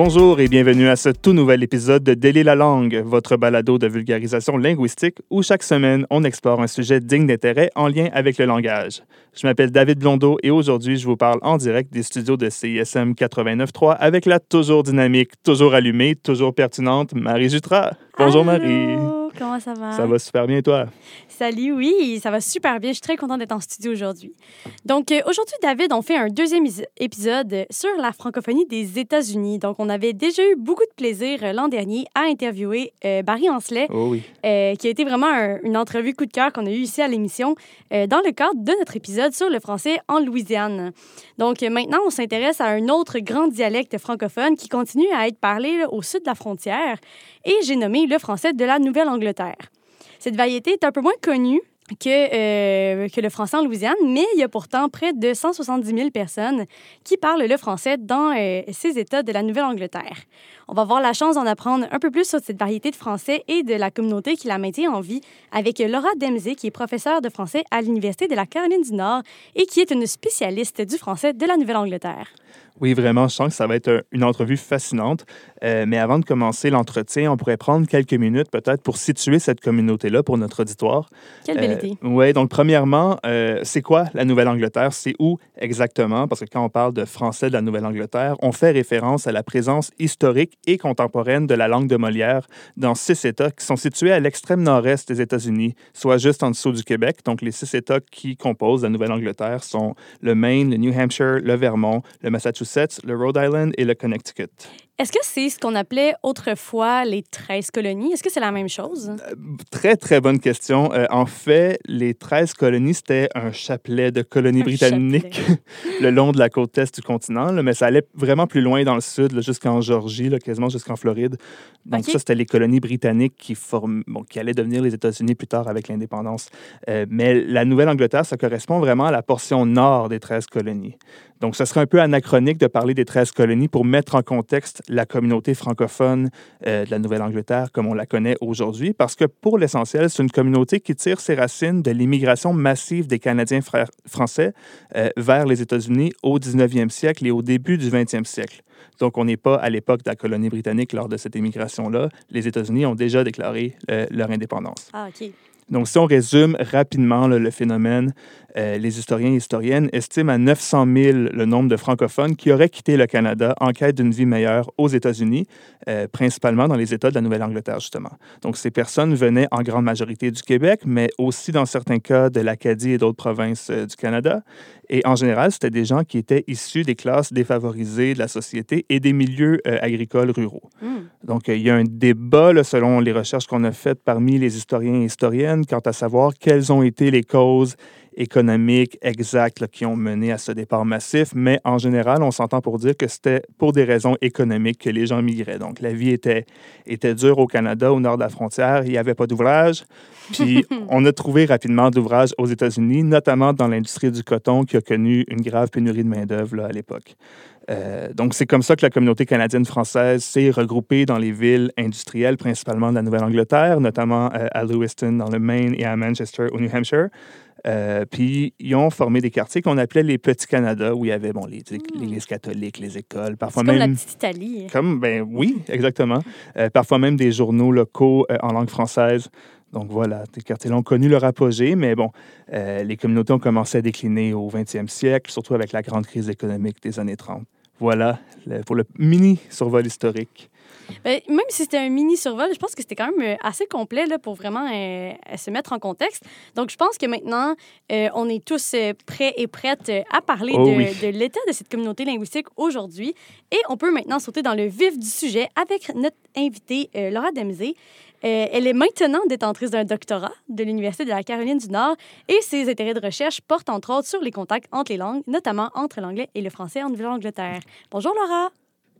Bonjour et bienvenue à ce tout nouvel épisode de Délier la langue, votre balado de vulgarisation linguistique où chaque semaine on explore un sujet digne d'intérêt en lien avec le langage. Je m'appelle David Blondeau et aujourd'hui je vous parle en direct des studios de CISM 89.3 avec la toujours dynamique, toujours allumée, toujours pertinente Marie Jutra. Bonjour Marie. Comment ça va? Ça va super bien toi? Salut, oui, ça va super bien. Je suis très contente d'être en studio aujourd'hui. Donc, euh, aujourd'hui, David, on fait un deuxième is- épisode sur la francophonie des États-Unis. Donc, on avait déjà eu beaucoup de plaisir euh, l'an dernier à interviewer euh, Barry Ancelet, Oh oui. euh, qui a été vraiment un- une entrevue coup de cœur qu'on a eue ici à l'émission euh, dans le cadre de notre épisode sur le français en Louisiane. Donc, maintenant, on s'intéresse à un autre grand dialecte francophone qui continue à être parlé là, au sud de la frontière et j'ai nommé le français de la Nouvelle-Angleterre. Cette variété est un peu moins connue que, euh, que le français en Louisiane, mais il y a pourtant près de 170 000 personnes qui parlent le français dans euh, ces États de la Nouvelle-Angleterre. On va avoir la chance d'en apprendre un peu plus sur cette variété de français et de la communauté qui la maintient en vie avec Laura Demzé, qui est professeure de français à l'Université de la Caroline du Nord et qui est une spécialiste du français de la Nouvelle-Angleterre. Oui, vraiment, je sens que ça va être un- une entrevue fascinante. Euh, mais avant de commencer l'entretien, on pourrait prendre quelques minutes peut-être pour situer cette communauté-là pour notre auditoire. Quelle belle idée. Oui, donc premièrement, euh, c'est quoi la Nouvelle-Angleterre? C'est où exactement? Parce que quand on parle de français de la Nouvelle-Angleterre, on fait référence à la présence historique et contemporaine de la langue de Molière dans six États qui sont situés à l'extrême nord-est des États-Unis, soit juste en dessous du Québec. Donc les six États qui composent la Nouvelle-Angleterre sont le Maine, le New Hampshire, le Vermont, le Massachusetts, le Rhode Island et le Connecticut. Est-ce que c'est ce qu'on appelait autrefois les 13 colonies? Est-ce que c'est la même chose? Très, très bonne question. Euh, en fait, les 13 colonies, c'était un chapelet de colonies Un britanniques le long de la côte est du continent, là, mais ça allait vraiment plus loin dans le sud, jusqu'en Georgie, là, quasiment jusqu'en Floride. Donc ça, c'était les colonies britanniques qui, forment, bon, qui allaient devenir les États-Unis plus tard avec l'indépendance. Euh, mais la Nouvelle-Angleterre, ça correspond vraiment à la portion nord des 13 colonies. Donc, ce serait un peu anachronique de parler des 13 colonies pour mettre en contexte la communauté francophone euh, de la Nouvelle-Angleterre comme on la connaît aujourd'hui, parce que pour l'essentiel, c'est une communauté qui tire ses racines de l'immigration massive des Canadiens français euh, vers les États-Unis au 19e siècle et au début du 20e siècle. Donc, on n'est pas à l'époque de la colonie britannique lors de cette immigration-là. Les États-Unis ont déjà déclaré euh, leur indépendance. Ah, OK. Donc, si on résume rapidement là, le phénomène, euh, les historiens et historiennes estiment à 900 000 le nombre de francophones qui auraient quitté le Canada en quête d'une vie meilleure aux États-Unis, euh, principalement dans les États de la Nouvelle-Angleterre, justement. Donc, ces personnes venaient en grande majorité du Québec, mais aussi dans certains cas de l'Acadie et d'autres provinces euh, du Canada. Et en général, c'était des gens qui étaient issus des classes défavorisées de la société et des milieux agricoles ruraux. Hmm. Donc, il y a un débat, là, selon les recherches qu'on a faites parmi les historiens et historiennes, quant à savoir quelles ont été les causes économiques exactes là, qui ont mené à ce départ massif. Mais en général, on s'entend pour dire que c'était pour des raisons économiques que les gens migraient. Donc, la vie était, était dure au Canada, au nord de la frontière. Il n'y avait pas d'ouvrage. Puis, on a trouvé rapidement d'ouvrages aux États-Unis, notamment dans l'industrie du coton qui a connu une grave pénurie de main-d'œuvre à l'époque. Euh, donc, c'est comme ça que la communauté canadienne-française s'est regroupée dans les villes industrielles, principalement de la Nouvelle-Angleterre, notamment euh, à Lewiston, dans le Maine, et à Manchester, au New Hampshire. Euh, puis, ils ont formé des quartiers qu'on appelait les Petits Canada, où il y avait bon, les, l'Église catholique, les écoles, parfois comme même... la petite Italie. Comme, ben oui, exactement. Parfois même des journaux locaux en langue française. Donc voilà, ces quartiers-là ont connu leur apogée, mais bon, les communautés ont commencé à décliner au 20e siècle, surtout avec la grande crise économique des années 30. Voilà pour le mini survol historique. Ben, même si c'était un mini survol, je pense que c'était quand même euh, assez complet là, pour vraiment euh, se mettre en contexte. Donc, je pense que maintenant, euh, on est tous euh, prêts et prêtes à parler Oh de, oui. de l'état de cette communauté linguistique aujourd'hui. Et on peut maintenant sauter dans le vif du sujet avec notre invitée, Laura Demzé. Euh, elle est maintenant détentrice d'un doctorat de l'Université de la Caroline du Nord et ses intérêts de recherche portent entre autres sur les contacts entre les langues, notamment entre l'anglais et le français en Nouvelle-Angleterre. Bonjour Laura,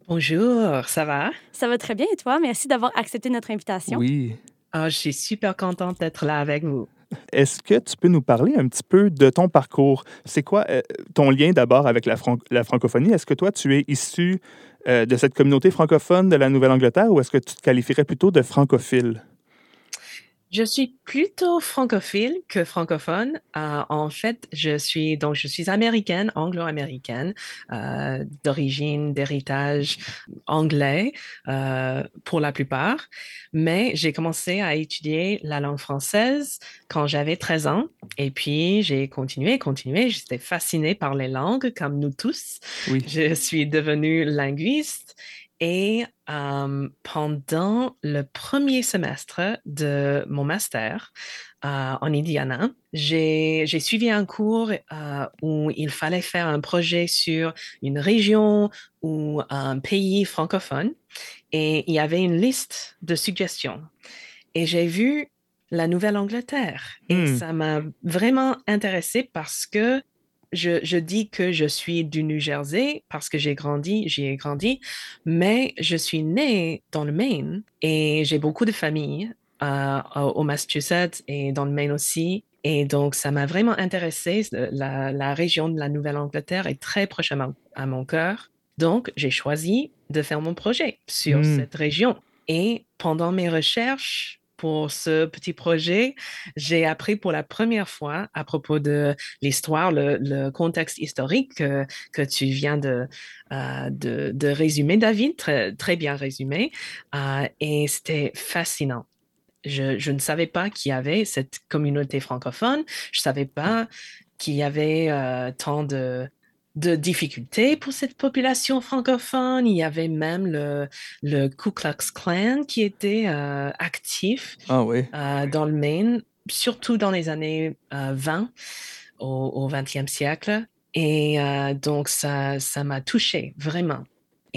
Bonjour, ça va? ça va très bien et toi? Merci d'avoir accepté notre invitation. Oui. Ah, je suis super contente d'être là avec vous. Est-ce que tu peux nous parler un petit peu de ton parcours? C'est quoi euh, ton lien d'abord avec la, fran- la francophonie? Est-ce que toi, tu es issu euh, de cette communauté francophone de la Nouvelle-Angleterre ou est-ce que tu te qualifierais plutôt de francophile? Je suis plutôt francophile que francophone. Euh, en fait, je suis donc je suis américaine, anglo-américaine, euh, d'origine, d'héritage anglais euh, pour la plupart. Mais j'ai commencé à étudier la langue française quand j'avais 13 ans. Et puis j'ai continué, continué. J'étais fascinée par les langues, comme nous tous. Oui. Je suis devenue linguiste et euh, pendant le premier semestre de mon master euh, en Indiana, j'ai suivi un cours euh, où il fallait faire un projet sur une région ou un pays francophone et il y avait une liste de suggestions. Et j'ai vu la Nouvelle-Angleterre et Hmm. ça m'a vraiment intéressée parce que je, je dis que je suis du New Jersey parce que j'ai grandi, j'y ai grandi, mais je suis née dans le Maine et j'ai beaucoup de familles euh, au Massachusetts et dans le Maine aussi. Et donc, ça m'a vraiment intéressé. La, la région de la Nouvelle-Angleterre est très proche à, mon- à mon cœur. Donc, j'ai choisi de faire mon projet sur Hmm. cette région. Et pendant mes recherches pour ce petit projet, j'ai appris pour la première fois à propos de l'histoire, le, contexte historique que, tu viens de, euh, de, de résumer, David, très, très bien résumé. Euh, et c'était fascinant. Je, je ne savais pas qu'il y avait cette communauté francophone. Je ne savais pas qu'il y avait euh, tant de, de difficultés pour cette population francophone. Il y avait même le, le Ku Klux Klan qui était euh, actif Ah oui. euh, dans le Maine, surtout dans les années euh, 20 au, au 20e siècle. Et euh, donc, ça, ça m'a touché vraiment.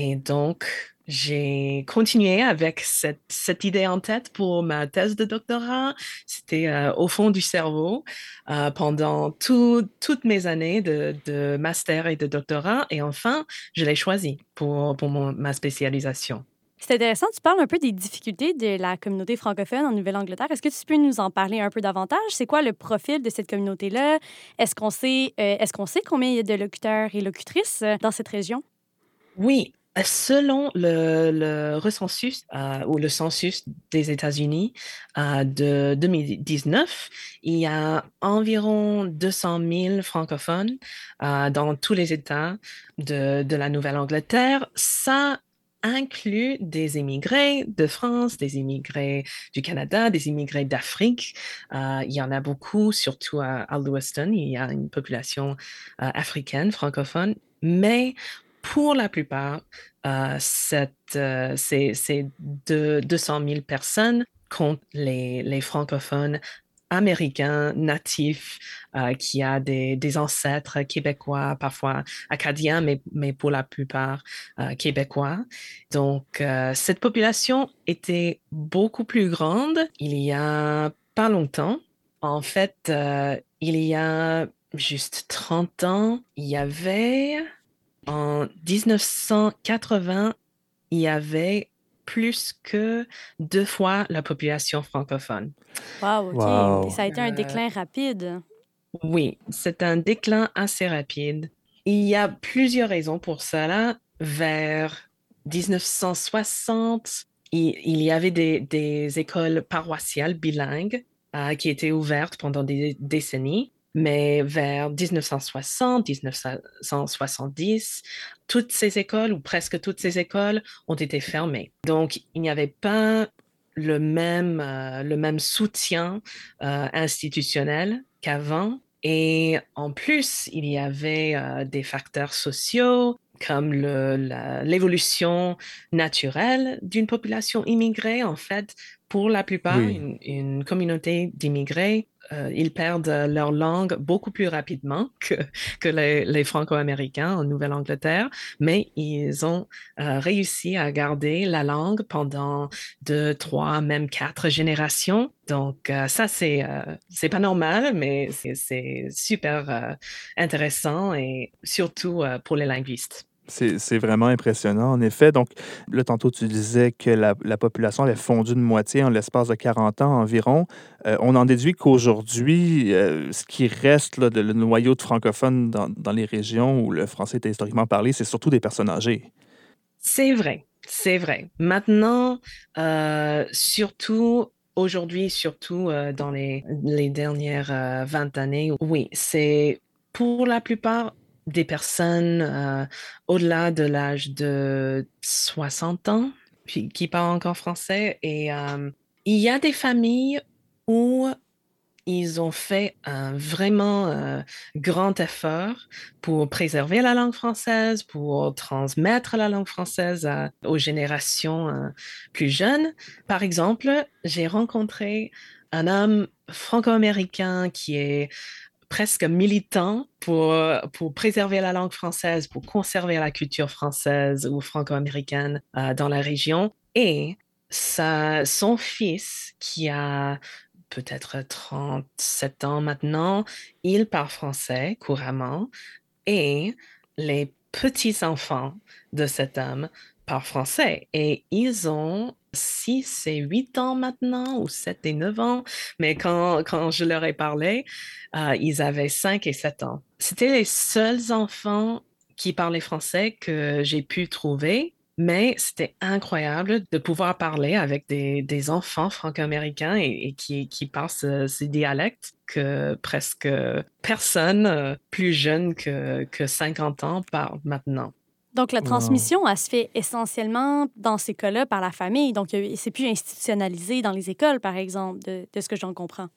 Et donc, j'ai continué avec cette, cette idée en tête pour ma thèse de doctorat. C'était euh, au fond du cerveau euh, pendant tout- toutes mes années de, de master et de doctorat. Et enfin, je l'ai choisi pour, pour mon- ma spécialisation. C'est intéressant, tu parles un peu des difficultés de la communauté francophone en Nouvelle-Angleterre. Est-ce que tu peux nous en parler un peu davantage? C'est quoi le profil de cette communauté-là? Est-ce qu'on sait, euh, est-ce qu'on sait combien il y a de locuteurs et locutrices dans cette région? Oui, selon le, le recensus euh, ou le census des États-Unis euh, de 2019, il y a environ 200 000 francophones euh, dans tous les États de, la Nouvelle-Angleterre. Ça inclut des immigrés de France, des immigrés du Canada, des immigrés d'Afrique. Il y en a beaucoup, surtout à, à. Il y a une population africaine, francophone. Mais pour la plupart, euh, cette, euh, ces, ces deux- 200 000 personnes comptent les, les francophones américains natifs euh, qui a des, des ancêtres québécois, parfois acadiens, mais, mais pour la plupart euh, québécois. Donc, cette population était beaucoup plus grande il y a pas longtemps. En fait, il y a juste 30 ans, il y avait, en 1980, il y avait plus que deux fois la population francophone. Wow, OK. Wow. Et ça a été un Euh, déclin rapide. Oui, c'est un déclin assez rapide. Il y a plusieurs raisons pour cela. Vers 1960, il, il y avait des, des écoles paroissiales bilingues euh, qui étaient ouvertes pendant des décennies. Mais vers 1960, 1970, toutes ces écoles, ou presque toutes ces écoles, ont été fermées. Donc, il n'y avait pas le même, euh, le même soutien euh, institutionnel qu'avant. Et en plus, il y avait euh, des facteurs sociaux comme l'évolution naturelle d'une population immigrée. En fait, pour la plupart, Oui. une, une communauté d'immigrés, euh, ils perdent leur langue beaucoup plus rapidement que, que les, les Franco-Américains en Nouvelle-Angleterre, mais ils ont euh, réussi à garder la langue pendant deux, trois, même quatre générations. Donc, euh, ça, c'est euh, c'est pas normal, mais c'est- c'est super euh, intéressant et surtout euh, pour les linguistes. C'est vraiment impressionnant, en effet. Donc, là, tantôt, tu disais que la, la population avait fondu de moitié en l'espace de 40 ans environ. Euh, on en déduit qu'aujourd'hui, euh, ce qui reste là, de le noyau de francophones dans, dans les régions où le français était historiquement parlé, c'est surtout des personnes âgées. C'est vrai, c'est vrai. Maintenant, euh, surtout aujourd'hui, surtout dans les, les dernières 20 années, oui, c'est pour la plupart des personnes au-delà de l'âge de 60 ans puis, qui parlent encore français. Et il y a des familles où ils ont fait un vraiment grand effort pour préserver la langue française, pour transmettre la langue française aux générations plus jeunes. Par exemple, j'ai rencontré un homme franco-américain qui est presque militant pour, pour préserver la langue française, pour conserver la culture française ou franco-américaine dans la région. Et sa, son fils, qui a peut-être 37 ans maintenant, il parle français couramment et les petits-enfants de cet homme parlent français et ils ont 6 et 8 ans maintenant ou 7 et 9 ans, mais quand, quand je leur ai parlé, euh, ils avaient 5 et 7 ans. C'était les seuls enfants qui parlaient français que j'ai pu trouver mais c'était incroyable de pouvoir parler avec des, enfants franco-américains et, qui, qui parlent ces dialectes que presque personne euh, plus jeune que, que 50 ans parle maintenant. Donc, la transmission, elle se fait essentiellement dans ces cas-là par la famille. Donc, c'est plus institutionnalisé dans les écoles, par exemple, de, de ce que j'en comprends.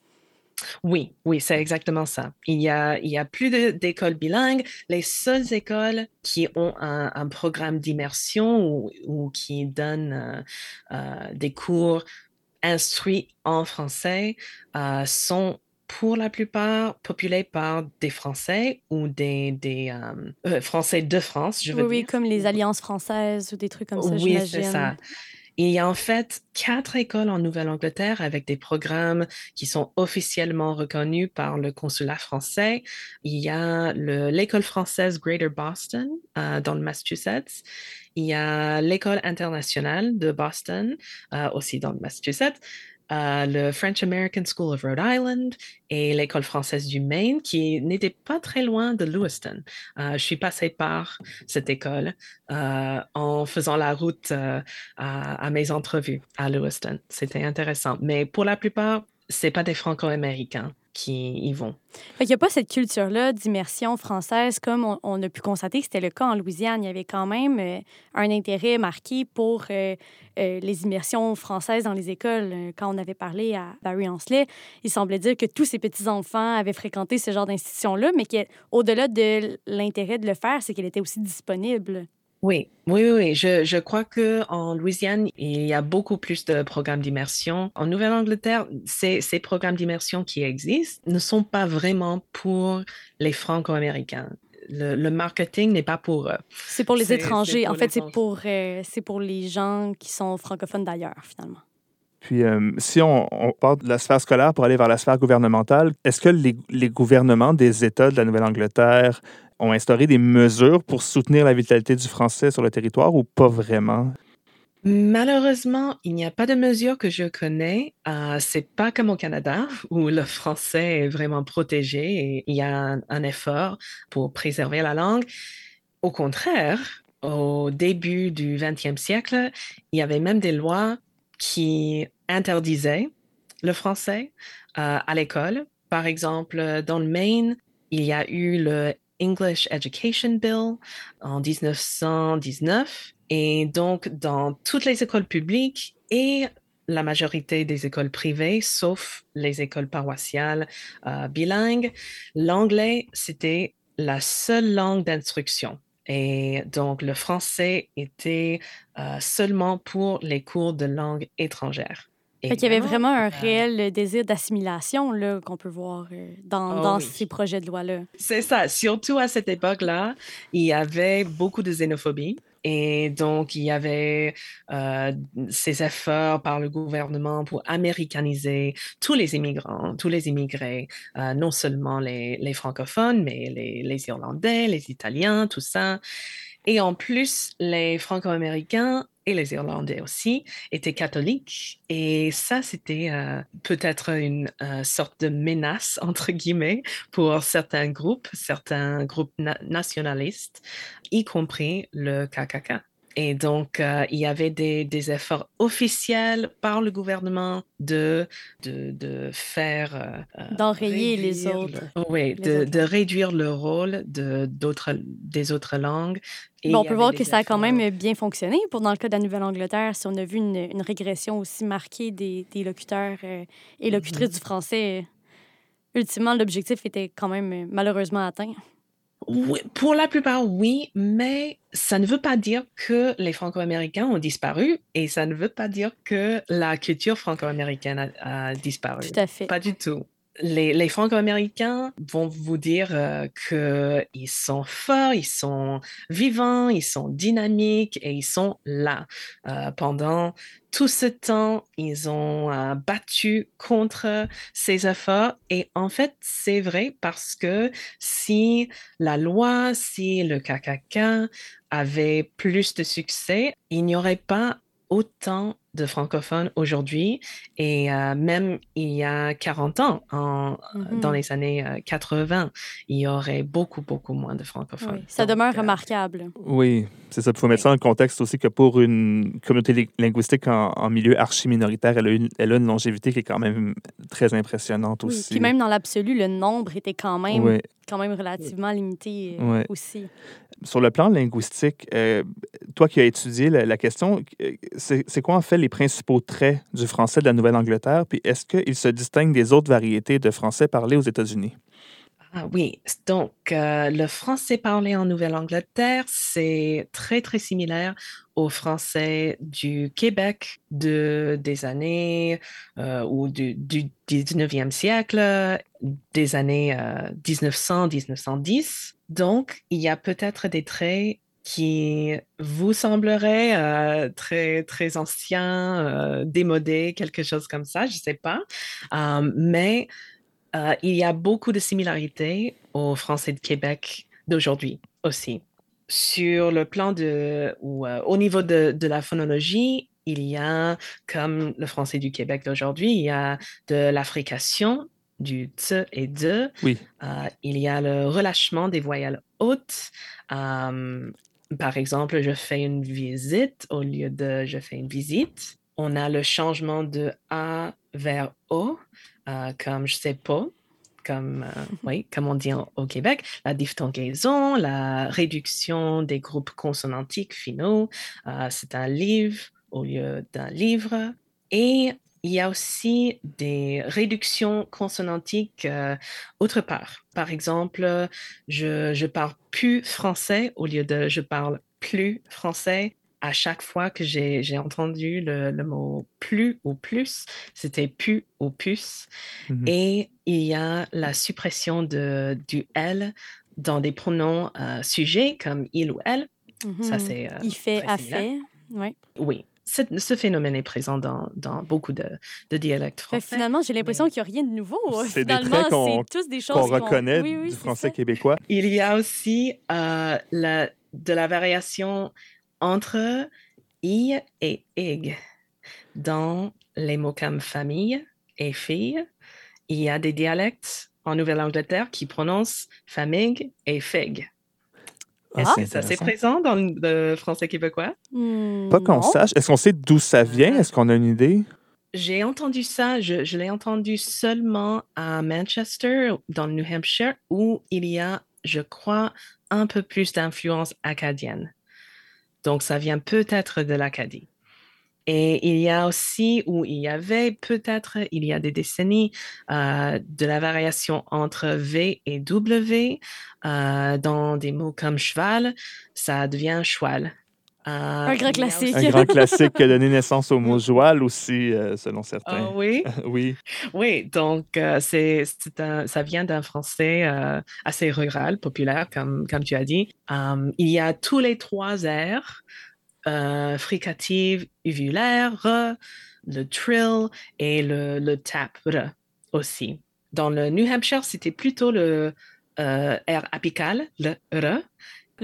Oui, oui, c'est exactement ça. Il y a, il y a plus d'écoles bilingues. Les seules écoles qui ont un, programme d'immersion ou, qui donnent euh, euh, des cours instruits en français euh, sont pour la plupart populées par des Français ou des, des Français de France, je veux oui, dire. Oui, comme les alliances françaises ou des trucs comme ça, Oui, c'est ça. Il y a en fait quatre écoles en Nouvelle-Angleterre avec des programmes qui sont officiellement reconnus par le consulat français. Il y a l'école française Greater Boston euh, dans le Massachusetts. Il y a l'école internationale de Boston euh, aussi dans le Massachusetts le French American School of Rhode Island et l'école française du Maine, qui n'était pas très loin de Lewiston. Euh, je suis passée par cette école euh, en faisant la route euh, à, mes entrevues à Lewiston. C'était intéressant. Mais pour la plupart, c'est pas des Franco-Américains qui y. Il n'y a pas cette culture-là d'immersion française comme on, a pu constater que c'était le cas en Louisiane. Il y avait quand même euh, un intérêt marqué pour euh, euh, les immersions françaises dans les écoles. Quand on avait parlé à Barry Ansley, il semblait dire que tous ces petits-enfants avaient fréquenté ce genre d'institution-là, mais qu'au-delà de l'intérêt de le faire, c'est qu'elle était aussi disponible. Oui, oui, oui. Je, je crois qu'en Louisiane, il y a beaucoup plus de programmes d'immersion. En Nouvelle-Angleterre, ces, ces programmes d'immersion qui existent ne sont pas vraiment pour les Franco-Américains. Le, marketing n'est pas pour eux. C'est pour les étrangers. en fait, c'est pour, euh, c'est pour les gens qui sont francophones d'ailleurs, finalement. Puis, euh, si on, on, part de la sphère scolaire pour aller vers la sphère gouvernementale, est-ce que les, les, gouvernements des États de la Nouvelle-Angleterre ont instauré des mesures pour soutenir la vitalité du français sur le territoire ou pas vraiment? Malheureusement, il n'y a pas de mesures que je connais. Euh, c'est pas comme au Canada où le français est vraiment protégé et il y a un, effort pour préserver la langue. Au contraire, au début du 20e siècle, il y avait même des lois qui interdisaient le français euh, à l'école. Par exemple, dans le Maine, il y a eu le English Education Bill en 1919. Et donc, dans toutes les écoles publiques et la majorité des écoles privées, sauf les écoles paroissiales euh, bilingues, l'anglais, c'était la seule langue d'instruction. Et donc, le français était euh, seulement pour les cours de langue étrangère. Il y avait vraiment un réel désir d'assimilation qu'on peut voir euh, dans, oh dans ces projets de loi-là. C'est ça. Surtout à cette époque-là, il y avait beaucoup de xénophobie. Et donc, il y avait euh, ces efforts par le gouvernement pour américaniser tous les immigrants, tous les immigrés, euh, non seulement les, les, francophones, mais les, les Irlandais, les Italiens, tout ça. Et en plus, les Franco-Américains et les Irlandais aussi étaient catholiques. Et ça, c'était euh, peut-être une euh, sorte de menace, entre guillemets, pour certains groupes, certains groupes nationalistes, y compris le KKK. Et donc, euh, il y avait des, des, efforts officiels par le gouvernement de, de, de faire... Euh, euh, D'enrayer les autres. oui, de, de, réduire le rôle d'autres, des autres langues. Bon, on peut voir que ça a quand même bien fonctionné pour dans le cas de la Nouvelle-Angleterre, si on a vu une, une régression aussi marquée des, des locuteurs et locutrices mm-hmm. du français. Ultimement, l'objectif était quand même malheureusement atteint. Oui, pour la plupart, oui, mais ça ne veut pas dire que les Franco-Américains ont disparu et ça ne veut pas dire que la culture franco-américaine a, disparu. Tout à fait. Pas du tout. Les, Franco-Américains vont vous dire euh, qu'ils sont forts, ils sont vivants, ils sont dynamiques et ils sont là. Euh, pendant tout ce temps, ils ont euh, battu contre ces efforts. Et en fait, c'est vrai parce que si la loi, si le KKK avait plus de succès, il n'y aurait pas autant de francophones aujourd'hui et euh, même il y a 40 ans, en, dans mm-hmm. les années 80, euh, il y aurait beaucoup, beaucoup moins de francophones. ça demeure remarquable. Oui, c'est ça. Il faut mettre ça en contexte aussi que pour une communauté linguistique en, milieu archi-minoritaire, elle, a une, elle a une longévité qui est quand même très impressionnante oui, aussi. Puis même dans l'absolu, le nombre était quand même, quand même relativement limité aussi. Sur le plan linguistique, euh, toi qui as étudié la, question, euh, c'est quoi en fait les principaux traits du français de la Nouvelle-Angleterre, puis est-ce qu'il se distingue des autres variétés de français parlé aux États-Unis? Ah oui, donc euh, le français parlé en Nouvelle-Angleterre, c'est très très similaire au français du Québec de, des années ou du, du, 19e siècle, des années 1900-1910. Donc, il y a peut-être des traits qui vous sembleraient euh, très, très anciens, euh, démodés, quelque chose comme ça, je ne sais pas. Euh, mais il y a beaucoup de similarités au français de Québec d'aujourd'hui aussi. Sur le plan de, ou au niveau de, de la phonologie, il y a, comme le français du Québec d'aujourd'hui, il y a de l'affrication du t et de. Oui. Euh, il y a le relâchement des voyelles hautes. Euh, par exemple, je fais une visite au lieu de je fais une visite. On a le changement de A vers O, euh, comme je sais pas, comme, oui, comme on dit au Québec, la diphtongaison, la réduction des groupes consonantiques finaux. C'est un livre au lieu d'un livre. Et il y a aussi des réductions consonantiques euh, autre part. Par exemple, je, je parle plus français au lieu de je parle plus français. À chaque fois que j'ai entendu le, le, mot plus ou plus, c'était pu ou plus. Mmh Et il y a la suppression de, du L dans des pronoms euh, sujets comme il ou elle. Ça, mmh c'est. Euh, il fait, a fait. Ouais. Oui ce phénomène est présent dans, dans beaucoup de, de, dialectes français. finalement, j'ai l'impression qu'il n'y a rien de nouveau. C'est des traits qu'on reconnaît du français québécois. Il y a aussi euh, la, de la variation entre i et ig. Dans les mots comme famille et fille, il y a des dialectes en Nouvelle-Angleterre qui prononcent famille et fig. Ah, est-ce que c'est présent dans le français québécois? Hmm, Pas qu'on sache. Est-ce qu'on sait d'où ça vient? Est-ce qu'on a une idée? J'ai entendu ça, je, je l'ai entendu seulement à Manchester, dans le New Hampshire, où il y a, je crois, un peu plus d'influence acadienne. Donc, ça vient peut-être de l'Acadie. Et il y a aussi, ou il y avait peut-être, il y a des décennies, euh, de la variation entre V et W. Euh, dans des mots comme cheval, ça devient cheval. Euh, un grand classique. Un grand classique qui a donné naissance au mot joual aussi, selon certains. Ah oui? oui. Oui, donc c'est, ça vient d'un français assez rural, populaire, comme, comme tu as dit. il y a tous les trois airs euh, fricative uvulaire, le trill et le, le tap aussi. Dans le New Hampshire, c'était plutôt le euh, R apical, le R.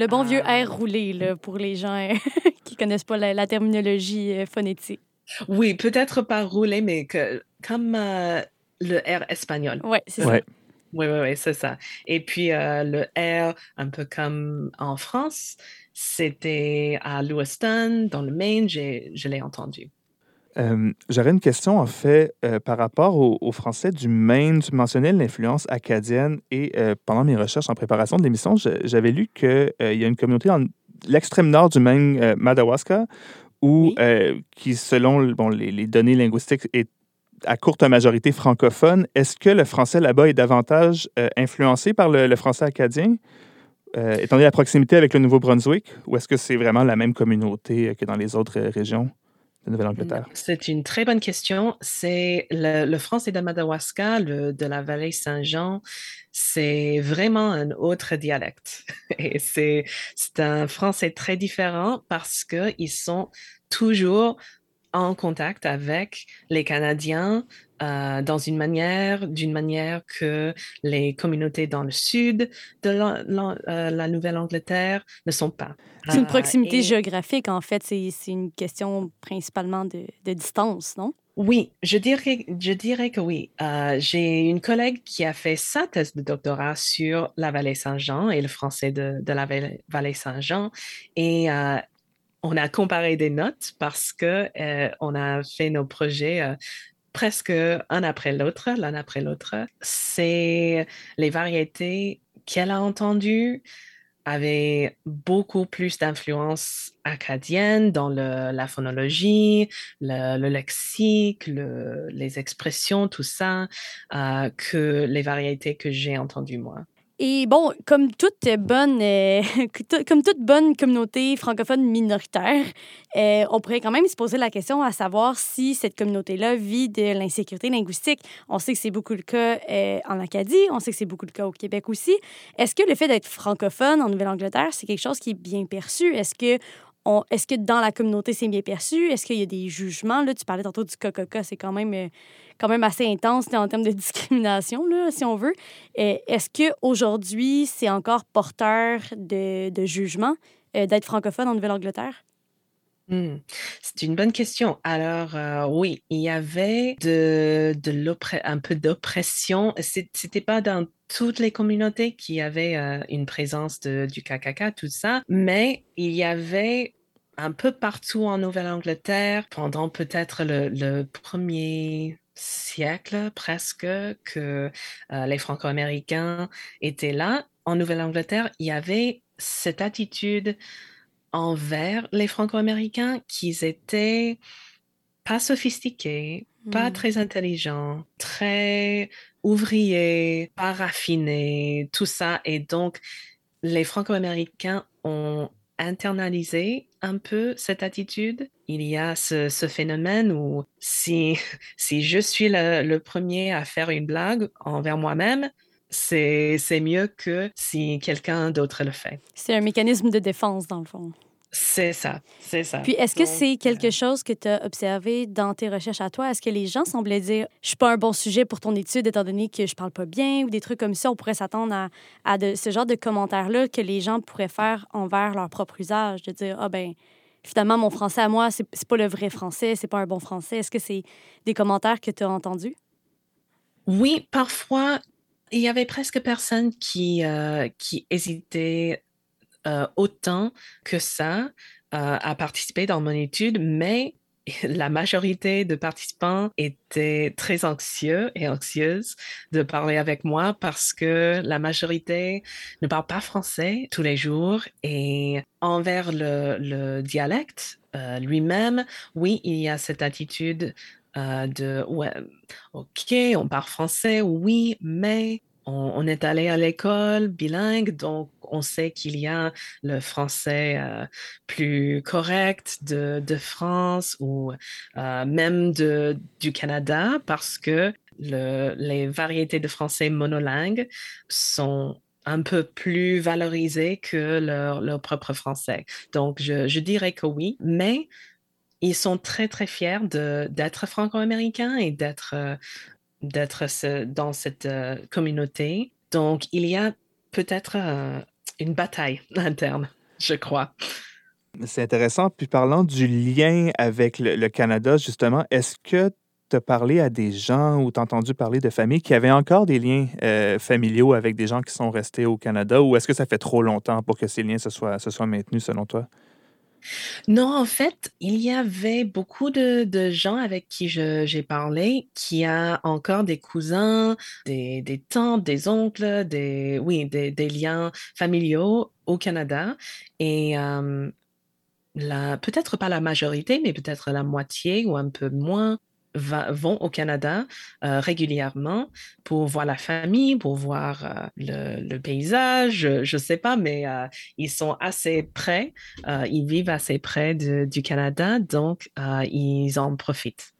Le bon vieux euh, R roulé là, pour les gens qui connaissent pas la, terminologie phonétique. Oui, peut-être pas roulé, mais que, comme le R espagnol. Oui, c'est ça. Oui, oui, oui, c'est ça. Et puis le R, un peu comme en France, c'était à Lewiston, dans le Maine, je l'ai entendu. Euh, j'aurais une question, en fait, euh, par rapport aux, Français du Maine. Tu mentionnais l'influence acadienne et euh, pendant mes recherches en préparation de l'émission, j'avais lu qu'il y a une communauté dans l'extrême nord du Maine, Madawaska, où, qui, selon bon, les, données linguistiques, est à courte majorité francophone. Est-ce que le français là-bas est davantage influencé par le, français acadien? étant donné la proximité avec le Nouveau-Brunswick, ou est-ce que c'est vraiment la même communauté que dans les autres régions? Nouvelle-Angleterre? C'est une très bonne question. C'est le, français de Madawaska, le, de la vallée Saint-Jean, c'est vraiment un autre dialecte. Et c'est un français très différent parce qu'ils sont toujours en contact avec les Canadiens euh, dans une manière, d'une manière que les communautés dans le sud de la, euh, Nouvelle-Angleterre ne sont pas. C'est une euh, proximité géographique, en fait. C'est une question principalement de, distance, non? Oui, je dirais, je dirais que oui. J'ai une collègue qui a fait sa thèse de doctorat sur la vallée Saint-Jean et le français de, de la vallée Saint-Jean. Et on a comparé des notes parce que euh, on a fait nos projets euh, presque un après l'autre, l'un après l'autre. C'est les variétés qu'elle a entendues avaient beaucoup plus d'influence acadienne dans la phonologie, le, lexique, les expressions, tout ça, euh, que les variétés que j'ai entendues moi. Et bon, comme toute bonne, euh, comme toute bonne communauté francophone minoritaire, euh, on pourrait quand même se poser la question à savoir si cette communauté-là vit de l'insécurité linguistique. On sait que c'est beaucoup le cas euh, en Acadie, on sait que c'est beaucoup le cas au Québec aussi. Est-ce que le fait d'être francophone en Nouvelle-Angleterre, c'est quelque chose qui est bien perçu? Est-ce que est-ce que dans la communauté, c'est bien perçu? Est-ce qu'il y a des jugements? Là, tu parlais tantôt du coca c'est quand même, euh, quand même assez intense en termes de discrimination, là, si on veut. Est-ce qu'aujourd'hui, c'est encore porteur de, de jugement euh, d'être francophone en Nouvelle-Angleterre? Hmm. C'est une bonne question. Alors, euh, oui, il y avait un peu d'oppression. C'était pas dans toutes les communautés qui avaient une présence du KKK, tout ça, mais il y avait un peu partout en Nouvelle-Angleterre, pendant peut-être le, premier siècle presque, que euh, les Franco-Américains étaient là. En Nouvelle-Angleterre, il y avait cette attitude envers les Franco-Américains qu'ils étaient pas sophistiqués, pas hmm. très intelligents, très ouvriers, pas raffinés, tout ça. Et donc, les Franco-Américains ont internalisé un peu cette attitude. Il y a ce, phénomène où si, si je suis le, premier à faire une blague envers moi-même, c'est mieux que si quelqu'un d'autre le fait. C'est un mécanisme de défense, dans le fond. C'est ça, c'est ça. Puis est-ce que c'est quelque euh chose que tu as observé dans tes recherches à toi? Est-ce que les gens semblaient dire « je suis pas un bon sujet pour ton étude étant donné que je parle pas bien » ou des trucs comme ça? On pourrait s'attendre à, à de, ce genre de commentaires-là que les gens pourraient faire envers leur propre usage, de dire « ah ben finalement, mon français à moi, c'est pas le vrai français, c'est pas un bon français. » Est-ce que c'est des commentaires que tu as entendus? Oui, parfois, il y avait presque personne qui, euh, qui hésitait euh, autant que ça euh, à participer dans mon étude, mais la majorité de participants étaient très anxieux et anxieuses de parler avec moi parce que la majorité ne parle pas français tous les jours et envers le, dialecte euh, lui-même, oui, il y a cette attitude de ouais, ok, on parle français, oui, mais on, est allé à l'école bilingue, donc on sait qu'il y a le français euh, plus correct de, France ou euh, même de, du Canada parce que les variétés de français monolingues sont un peu plus valorisées que leur, propre français. Donc, je, dirais que oui, mais ils sont très, très fiers d'être franco-américains et d'être euh, d'être dans cette euh, communauté. Donc, il y a peut-être euh, une bataille interne, je crois. C'est intéressant. Puis parlant du lien avec le, Canada, justement, est-ce que tu as parlé à des gens ou tu as entendu parler de familles qui avaient encore des liens familiaux avec des gens qui sont restés au Canada ou est-ce que ça fait trop longtemps pour que ces liens se soient, se soient maintenus selon toi? Non, en fait, il y avait beaucoup de, gens avec qui j'ai parlé qui a encore des cousins, des, tantes, des oncles, des, oui, des liens familiaux au Canada. Et euh, peut-être pas la majorité, mais peut-être la moitié ou un peu moins vont au Canada euh, régulièrement pour voir la famille, pour voir euh, le, paysage, je ne sais pas, mais euh, ils sont assez près, ils vivent assez près du Canada, donc ils en profitent.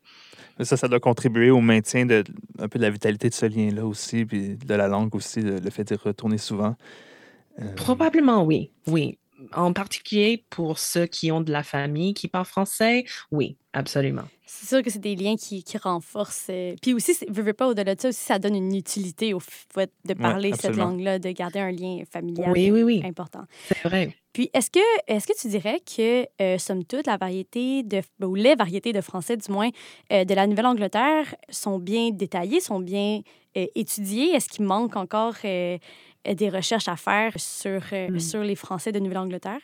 Ça, ça doit contribuer au maintien de un peu de la vitalité de ce lien-là aussi, puis de la langue aussi, le fait d'y retourner souvent. Probablement oui, oui en particulier pour ceux qui ont de la famille qui parlent français, oui, absolument. C'est sûr que c'est des liens qui, qui renforcent. Euh, puis aussi, veux, veux pas au-delà de ça, aussi, ça donne une utilité au fait de parler cette langue-là, de garder un lien familial oui, oui, oui. important. C'est vrai. Puis, est-ce que, est que tu dirais que, euh, somme toute, la variété de, ou les variétés de français, du moins, euh, de la Nouvelle-Angleterre sont bien détaillées, sont bien étudiées? Est-ce qu'il manque encore euh, des recherches à faire sur, euh, mmh. sur les Français de Nouvelle-Angleterre?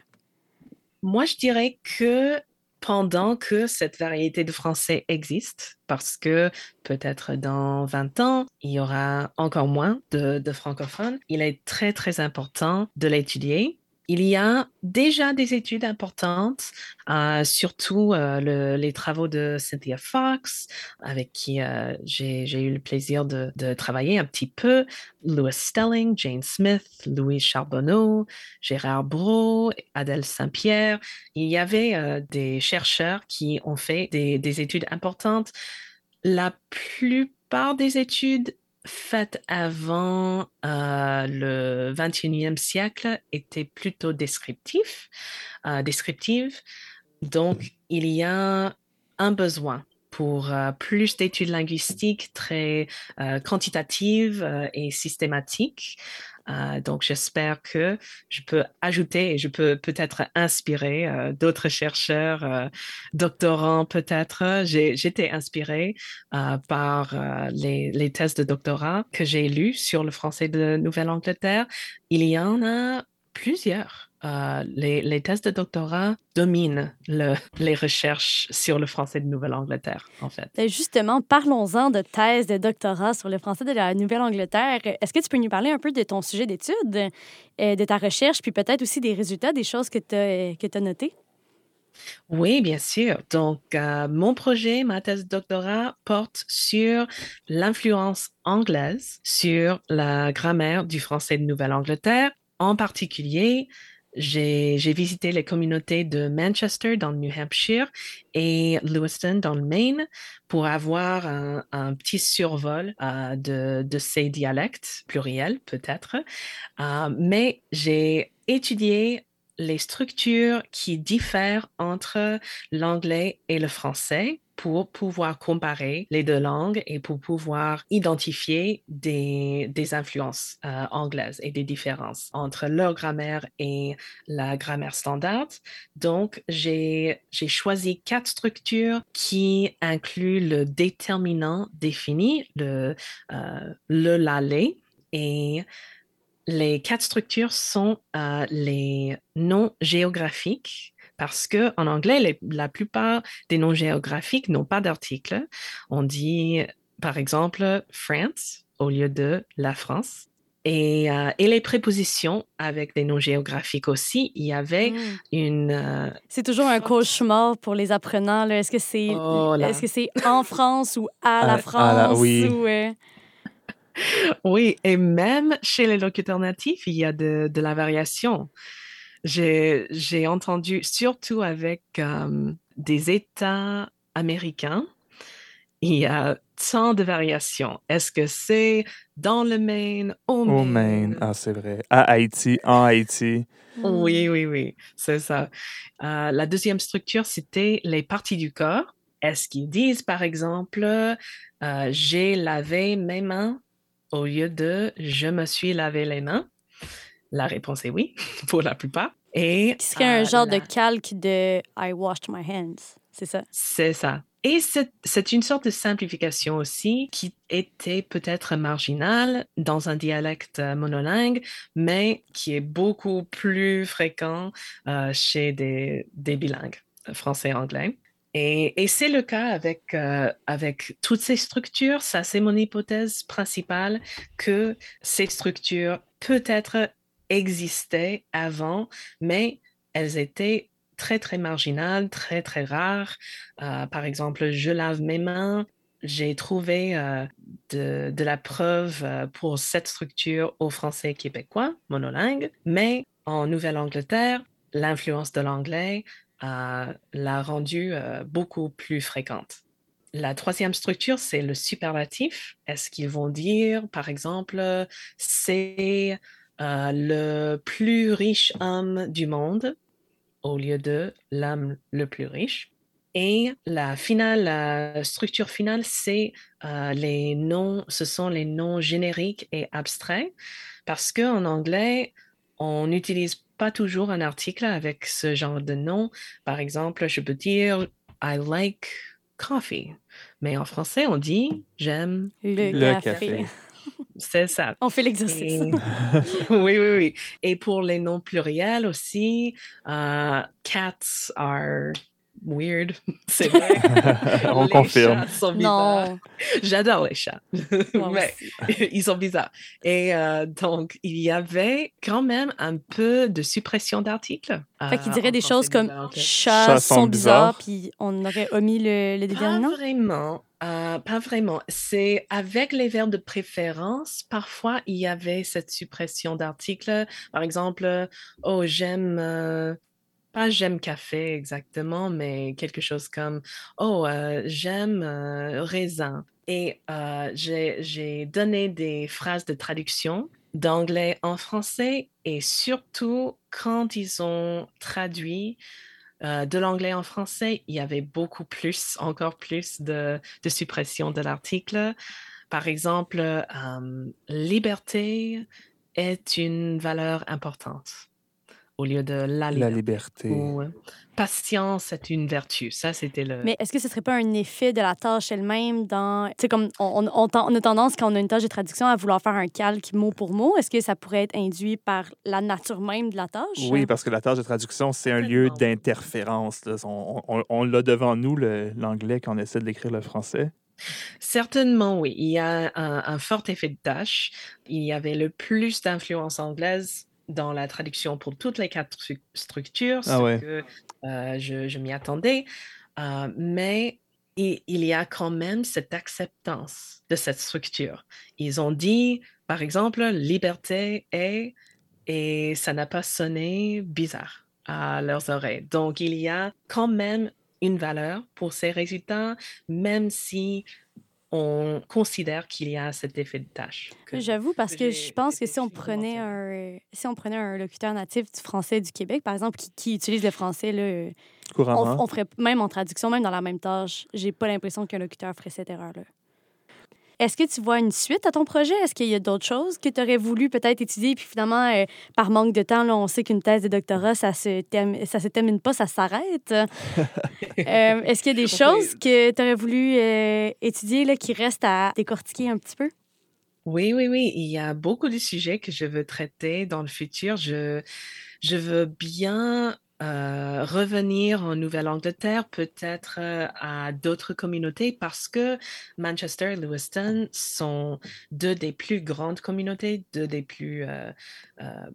Moi, je dirais que pendant que cette variété de français existe, parce que peut-être dans 20 ans, il y aura encore moins de, francophones, il est très, très important de l'étudier il y a déjà des études importantes, euh, surtout euh, les travaux de Cynthia Fox, avec qui euh, j'ai eu le plaisir de, travailler un petit peu, Louis Stelling, Jane Smith, Louis Charbonneau, Gérard Brault, Adèle Saint-Pierre. Il y avait des chercheurs qui ont fait des études importantes. La plupart des études faites avant euh, le 21e siècle étaient plutôt descriptifs, euh. Donc, il y a un besoin pour euh, plus d'études linguistiques très quantitatives et systématiques. Euh, donc, j'espère que je peux ajouter et je peux peut-être inspirer euh, d'autres chercheurs, euh, doctorants peut-être. J'étais inspirée par les, les thèses de doctorat que j'ai lues sur le français de Nouvelle-Angleterre. Il y en a plusieurs. Euh, les, les, thèses de doctorat dominent le, les recherches sur le français de Nouvelle-Angleterre, en fait. Ben, justement, parlons-en de thèses de doctorat sur le français de la Nouvelle-Angleterre. Est-ce que tu peux nous parler un peu de ton sujet d'étude, euh, de ta recherche, puis peut-être aussi des résultats, des choses que tu as, as notées? Oui, bien sûr. Donc, euh, mon projet, ma thèse de doctorat, porte sur l'influence anglaise sur la grammaire du français de Nouvelle-Angleterre, en particulier j'ai visité les communautés de Manchester dans le New Hampshire et Lewiston dans le Maine pour avoir un, petit survol euh, de, ces dialectes pluriels peut-être. Euh, mais j'ai étudié les structures qui diffèrent entre l'anglais et le français pour pouvoir comparer les deux langues et pour pouvoir identifier des, des influences euh, anglaises et des différences entre leur grammaire et la grammaire standard. Donc, j'ai choisi quatre structures qui incluent le déterminant défini, le, euh, le lalé et les quatre structures sont euh, les noms géographiques parce que en anglais, la plupart des noms géographiques n'ont pas d'article. On dit, par exemple, France au lieu de la France. Et, euh, et, les prépositions avec des noms géographiques aussi, il y avait mmh. une. Euh, c'est toujours un cauchemar pour les apprenants. Est-ce que c'est oh est-ce que c'est en France ou à la France oui. oui, et même chez les locuteurs natifs, il y a de, de la variation. J'ai entendu, surtout avec euh, des États américains, il y a tant de variations. Est-ce que c'est dans le Maine, au Maine? Au Maine, ah c'est vrai. À Haïti, en Haïti. Oui, oui, oui, c'est ça. Euh, la deuxième structure, c'était les parties du corps. Est-ce qu'ils disent, par exemple, euh, j'ai lavé mes mains au lieu de je me suis lavé les mains? La réponse est oui, pour la plupart. Et, Qui serait un genre de calque de I washed my hands, c'est ça? C'est ça. Et c'est une sorte de simplification aussi qui était peut-être marginale dans un dialecte monolingue, mais qui est beaucoup plus fréquent euh, chez des, des bilingues, français-anglais. Et, c'est le cas avec, euh, avec toutes ces structures. Ça, c'est mon hypothèse principale que ces structures peut-être existaient avant, mais elles étaient très, très marginales, très, très rares. Euh, par exemple, je lave mes mains. J'ai trouvé euh, de, la preuve pour cette structure au français québécois, monolingue, mais en Nouvelle-Angleterre, l'influence de l'anglais l'a rendue euh, beaucoup plus fréquente. La troisième structure, c'est le superlatif. Est-ce qu'ils vont dire, par exemple, c'est euh, le plus riche homme du monde au lieu de l'homme le plus riche? Et la finale, la structure finale, c'est euh, les noms, ce sont les noms génériques et abstraits, parce qu'en anglais, on n'utilise pas toujours un article avec ce genre de nom. Par exemple, je peux dire I like coffee. Mais en français, on dit j'aime le, café. C'est ça. On fait l'exercice. oui, oui, oui. Et pour les noms pluriels aussi, uh, cats are weird. C'est vrai. On les confirme. Chats sont non. J'adore les chats. Mais ils sont bizarres. Et euh, donc, il y avait quand même un peu de suppression d'articles. Fait qu'il dirait des choses comme chats, sont bizarres, puis on aurait omis le, le Pas vraiment. Euh, pas vraiment. C'est avec les verbes de préférence, parfois il y avait cette suppression d'articles. Par exemple, oh, j'aime euh, pas j'aime café exactement, mais quelque chose comme oh euh, j'aime euh, raisin. Et euh, j'ai donné des phrases de traduction d'anglais en français et surtout quand ils ont traduit de l'anglais en français, il y avait beaucoup plus, encore plus de, de suppression de l'article. Par exemple, liberté est une valeur importante au lieu de la, la liberté. patience, c'est une vertu. Ça, c'était le. Mais est-ce que ce serait pas un effet de la tâche elle-même dans. Tu sais, comme on, on, a tendance, quand on a une tâche de traduction, à vouloir faire un calque mot pour mot. Est-ce que ça pourrait être induit par la nature même de la tâche? Oui, parce que la tâche de traduction, c'est un lieu d'interférence. On, on l'a devant nous, l'anglais, quand on essaie de l'écrire le français. Certainement, oui. Il y a un, un, fort effet de tâche. Il y avait le plus d'influence anglaise dans la traduction pour toutes les quatre structures, ah ce que euh, je, m'y attendais. Euh, mais il, y a quand même cette acceptance de cette structure. Ils ont dit, par exemple, liberté est, et ça n'a pas sonné bizarre à leurs oreilles. Donc, il y a quand même une valeur pour ces résultats, même si on considère qu'il y a cet effet de tâche. J'avoue, parce que je pense que si on, prenait un, si on prenait un locuteur natif du français du Québec, par exemple, qui, utilise le français, là, Couramment. On, ferait même en traduction, même dans la même tâche, j'ai pas l'impression qu'un locuteur ferait cette erreur-là. Est-ce que tu vois une suite à ton projet? Est-ce qu'il y a d'autres choses que tu aurais voulu peut-être étudier? Puis finalement, euh, par manque de temps, là, on sait qu'une thèse de doctorat, ça se, ça se termine pas, ça s'arrête. Euh, est-ce qu'il y a des choses que tu aurais voulu euh, étudier là, qui restent à décortiquer un petit peu? Oui, oui, oui. Il y a beaucoup de sujets que je veux traiter dans le futur. Je, je veux bien euh, revenir en Nouvelle-Angleterre, peut-être euh, à d'autres communautés, parce que Manchester et Lewiston sont deux des plus grandes communautés, deux des plus euh,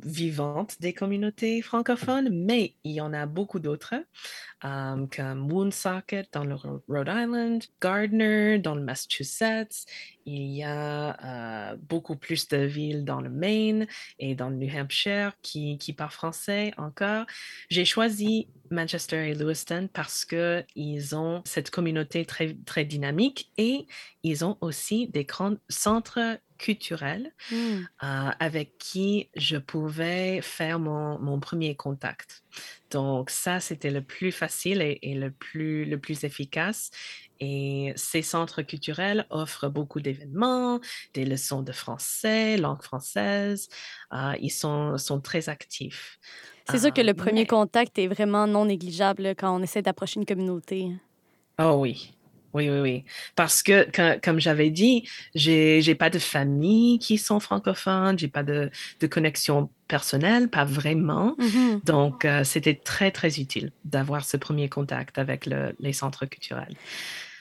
vivantes des communautés francophones, mais il y en a beaucoup d'autres, comme Woonsocket dans le Rhode Island, Gardner dans le Massachusetts, il y a beaucoup plus de villes dans le Maine et dans le New Hampshire qui, qui parlent français encore. J'ai choisi Manchester et Lewiston parce qu'ils ont cette communauté très, très dynamique et ils ont aussi des grands centres culturels mmh. avec qui je pouvais faire mon, mon premier contact. Donc ça, c'était le plus facile et, et, le, plus, le plus efficace. Et ces centres culturels offrent beaucoup d'événements, des leçons de français, langue française. Euh, ils sont, sont très actifs. C'est sûr que le euh, premier contact est vraiment non négligeable quand on essaie d'approcher une communauté. Oh oui. oui, oui, oui. Parce que, comme j'avais dit, j'ai n'ai pas de famille qui sont francophones, j'ai pas de, de, connexion personnelle, pas vraiment. Mm-hmm. Donc, euh, c'était très, très utile d'avoir ce premier contact avec le, les centres culturels.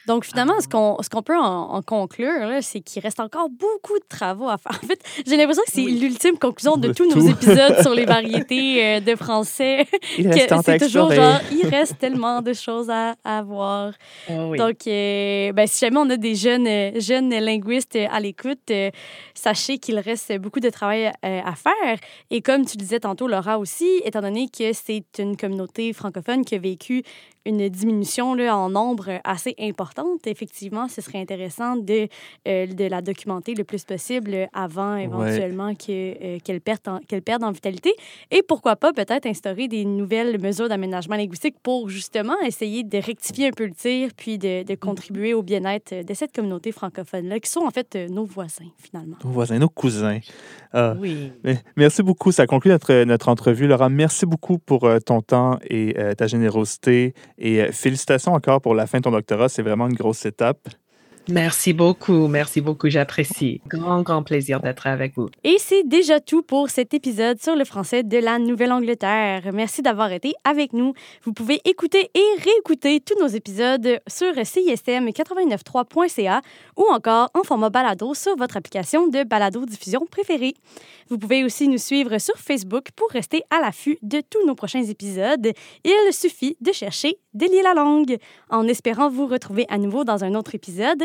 Donc, finalement, ce qu'on ce qu'on peut en, conclure, c'est qu'il reste encore beaucoup de travaux à faire. En fait, j'ai l'impression que c'est l'ultime conclusion de, tous nos épisodes sur les variétés euh, de français. Il reste C'est toujours genre, il reste tellement de choses à, à voir. Oh Donc, euh, ben, si jamais on a des jeunes, euh, jeunes linguistes à l'écoute, sachez qu'il reste beaucoup de travail à faire. Et comme tu disais tantôt, Laura aussi, étant donné que c'est une communauté francophone qui a vécu une diminution là, en nombre assez importante, effectivement, ce serait intéressant de, euh, de la documenter le plus possible avant éventuellement que, euh, qu'elle, perde en, qu'elle perde en vitalité. Et pourquoi pas peut-être instaurer des nouvelles mesures d'aménagement linguistique pour justement essayer de rectifier un peu le tir puis de, de contribuer au bien-être de cette communauté francophone-là, qui sont en fait euh, nos voisins finalement. Nos voisins, nos cousins. oui. Merci beaucoup. Ça conclut notre, notre entrevue. Laura, merci beaucoup pour ton temps et ta générosité. Et euh, félicitations encore pour la fin de ton doctorat. C'est vraiment une grosse étape. Merci beaucoup, merci beaucoup, j'apprécie. Grand, grand plaisir d'être avec vous. Et c'est déjà tout pour cet épisode sur le français de la Nouvelle-Angleterre. Merci d'avoir été avec nous. Vous pouvez écouter et réécouter tous nos épisodes sur cism893.ca ou encore en format balado sur votre application de balado-diffusion préférée. Vous pouvez aussi nous suivre sur Facebook pour rester à l'affût de tous nos prochains épisodes. Il suffit de chercher Délier la langue, en espérant vous retrouver à nouveau dans un autre épisode